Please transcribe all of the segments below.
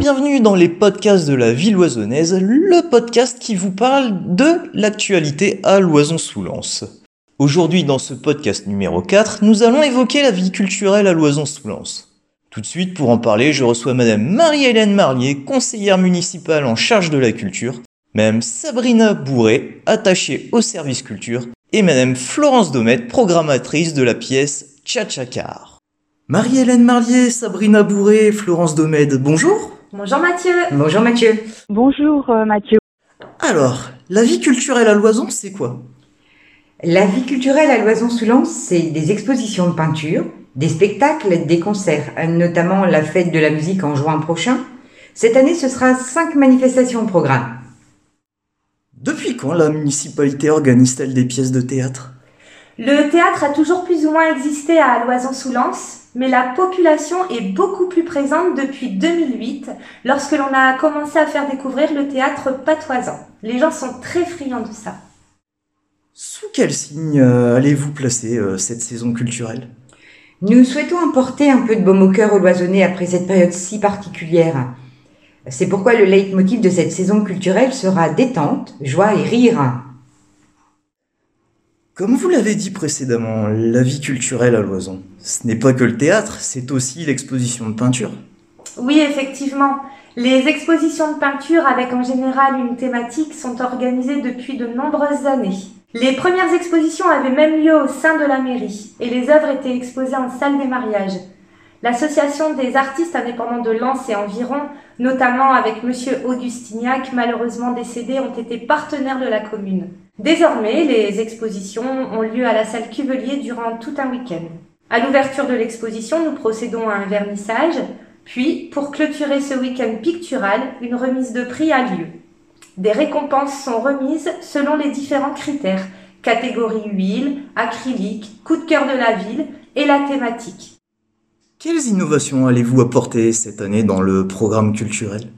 bienvenue dans les podcasts de la ville oisonnaise, le podcast qui vous parle de l'actualité à Loison-sous-Lens. Aujourd'hui, dans ce podcast numéro 4, nous allons évoquer la vie culturelle à Loison-sous-Lens. Tout de suite, pour en parler, je reçois Madame Marie-Hélène Marlier, conseillère municipale en charge de la culture, Madame Sabrina Bourré, attachée au service culture, et Madame Florence Domet, programmatrice de la pièce Tchatchakar. Marie-Hélène Marlier, Sabrina Bourré, Florence Domède, bonjour Bonjour Mathieu Bonjour Mathieu Bonjour euh, Mathieu. Alors, la vie culturelle à Loison, c'est quoi? La vie culturelle à Loison-sous-Lens, c'est des expositions de peinture, des spectacles, des concerts, notamment la fête de la musique en juin prochain. Cette année, ce sera cinq manifestations au programme. Depuis quand la municipalité organise-t-elle des pièces de théâtre? Le théâtre a toujours plus ou moins existé à Loison-sous-Lens, mais la population est beaucoup plus présente depuis 2008, lorsque l'on a commencé à faire découvrir le théâtre patoisant. Les gens sont très friands de ça. Sous quel signe euh, allez-vous placer euh, cette saison culturelle? Nous souhaitons apporter un peu de baume au cœur aux loisonnais après cette période si particulière. C'est pourquoi le leitmotiv de cette saison culturelle sera détente, joie et rire. Comme vous l'avez dit précédemment, la vie culturelle à Loison, ce n'est pas que le théâtre, c'est aussi l'exposition de peinture. Oui, effectivement. Les expositions de peinture avec en général une thématique sont organisées depuis de nombreuses années. Les premières expositions avaient même lieu au sein de la mairie et les œuvres étaient exposées en salle des mariages. L'association des artistes indépendants de Lens et environ, notamment avec monsieur Augustignac, malheureusement décédé, ont été partenaires de la commune. Désormais, les expositions ont lieu à la salle Cuvelier durant tout un week-end. À l'ouverture de l'exposition, nous procédons à un vernissage, puis, pour clôturer ce week-end pictural, une remise de prix a lieu. Des récompenses sont remises selon les différents critères, catégorie huile, acrylique, coup de cœur de la ville et la thématique. Quelles innovations allez-vous apporter cette année dans le programme culturel?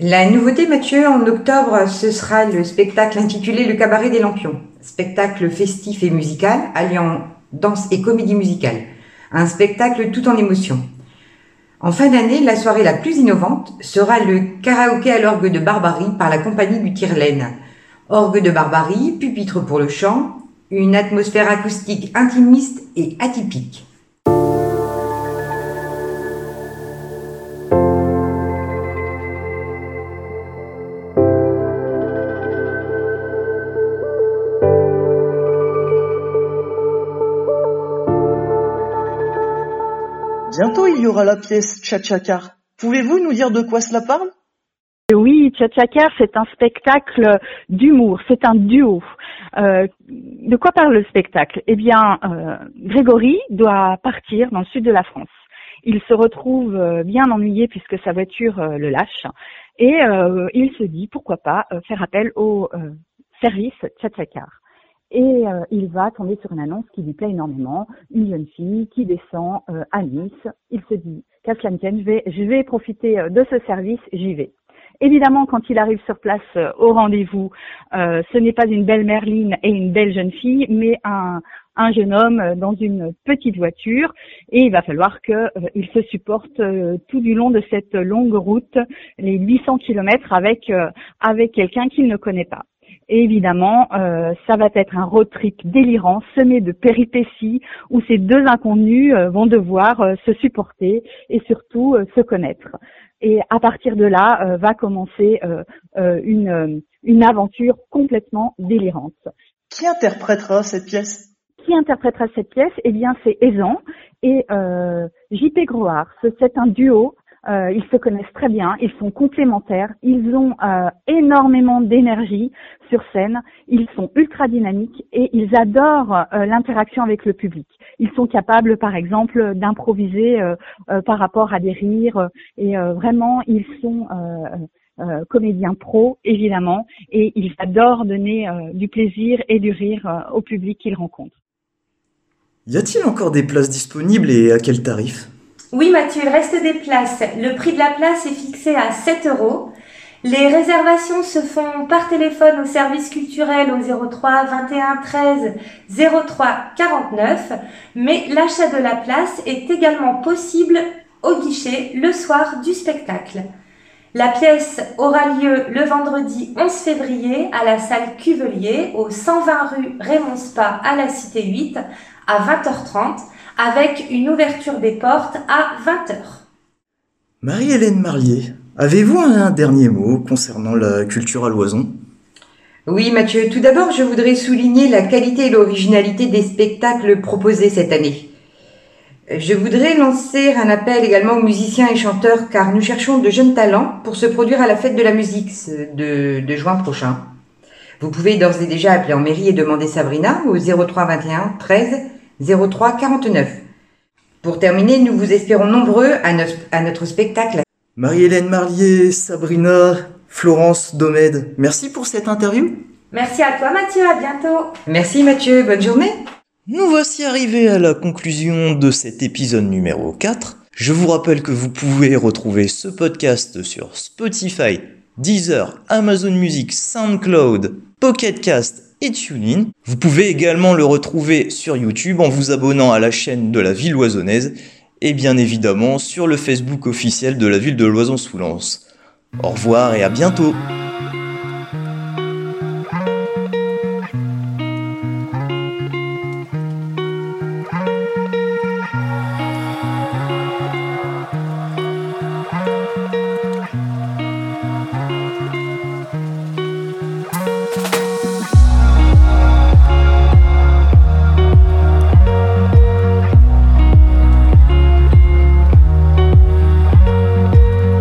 La nouveauté, Mathieu, en octobre, ce sera le spectacle intitulé Le Cabaret des Lampions. Spectacle festif et musical, alliant danse et comédie musicale. Un spectacle tout en émotion. En fin d'année, la soirée la plus innovante sera le karaoké à l'orgue de Barbarie par la compagnie du Tire-Laine. Orgue de Barbarie, pupitre pour le chant, une atmosphère acoustique intimiste et atypique. Bientôt il y aura la pièce Tchatchakar. Pouvez-vous nous dire de quoi cela parle? Oui, Tchatchakar, c'est un spectacle d'humour, c'est un duo. Euh, de quoi parle le spectacle? Eh bien, euh, Grégory doit partir dans le sud de la France. Il se retrouve euh, bien ennuyé puisque sa voiture le lâche et il se dit pourquoi pas faire appel au service Tchatchakar. Et euh, il va tomber sur une annonce qui lui plaît énormément, une jeune fille qui descend euh, à Nice. Il se dit, qu'à je vais, profiter euh, de ce service, j'y vais. Évidemment, quand il arrive sur place au rendez-vous, ce n'est pas une belle Merline et une belle jeune fille, mais un, un jeune homme dans une petite voiture. Et il va falloir qu'il se supporte tout du long de cette longue route, les 800 kilomètres avec quelqu'un qu'il ne connaît pas. Et évidemment, euh, ça va être un road trip délirant, semé de péripéties, où ces deux inconnus euh, vont devoir euh, se supporter et surtout euh, se connaître. Et à partir de là, euh, va commencer euh, euh, une, une aventure complètement délirante. Qui interprétera cette pièce? Qui interprétera cette pièce? Eh bien, c'est Aizan et euh, JP Groard. Ce- C'est un duo. Euh, ils se connaissent très bien, ils sont complémentaires, ils ont euh, énormément d'énergie sur scène, ils sont ultra dynamiques et ils adorent euh, l'interaction avec le public. Ils sont capables, par exemple, d'improviser par rapport à des rires et vraiment, ils sont comédiens pros, évidemment, et ils adorent donner du plaisir et du rire au public qu'ils rencontrent. Y a-t-il encore des places disponibles et à quel tarif? Oui Mathieu, il reste des places. Le prix de la place est fixé à 7 euros. Les réservations se font par téléphone au service culturel au 03 21 13 03 49, mais l'achat de la place est également possible au guichet le soir du spectacle. La pièce aura lieu le vendredi 11 février à la salle Cuvelier au 120 rue Raymond Spa à la Cité 8 à 20h30 avec une ouverture des portes à 20h. Marie-Hélène Marlier, avez-vous un dernier mot concernant la culture à l'oison? Oui, Mathieu, tout d'abord, je voudrais souligner la qualité et l'originalité des spectacles proposés cette année. Je voudrais lancer un appel également aux musiciens et chanteurs car nous cherchons de jeunes talents pour se produire à la fête de la musique de, de juin prochain. Vous pouvez d'ores et déjà appeler en mairie et demander Sabrina au 03 21 13 03 49. Pour terminer, nous vous espérons nombreux à, notre, à notre spectacle. Marie-Hélène Marlier, Sabrina, Florence Domède, merci pour cette interview. Merci à toi Mathieu, à bientôt. Merci Mathieu, bonne journée. Nous voici arrivés à la conclusion de cet épisode numéro 4. Je vous rappelle que vous pouvez retrouver ce podcast sur Spotify, Deezer, Amazon Music, SoundCloud, Pocket Cast et TuneIn. Vous pouvez également le retrouver sur YouTube en vous abonnant à la chaîne de la ville loisonnaise et bien évidemment sur le Facebook officiel de la ville de Loison-sous-Lens. Au revoir et à bientôt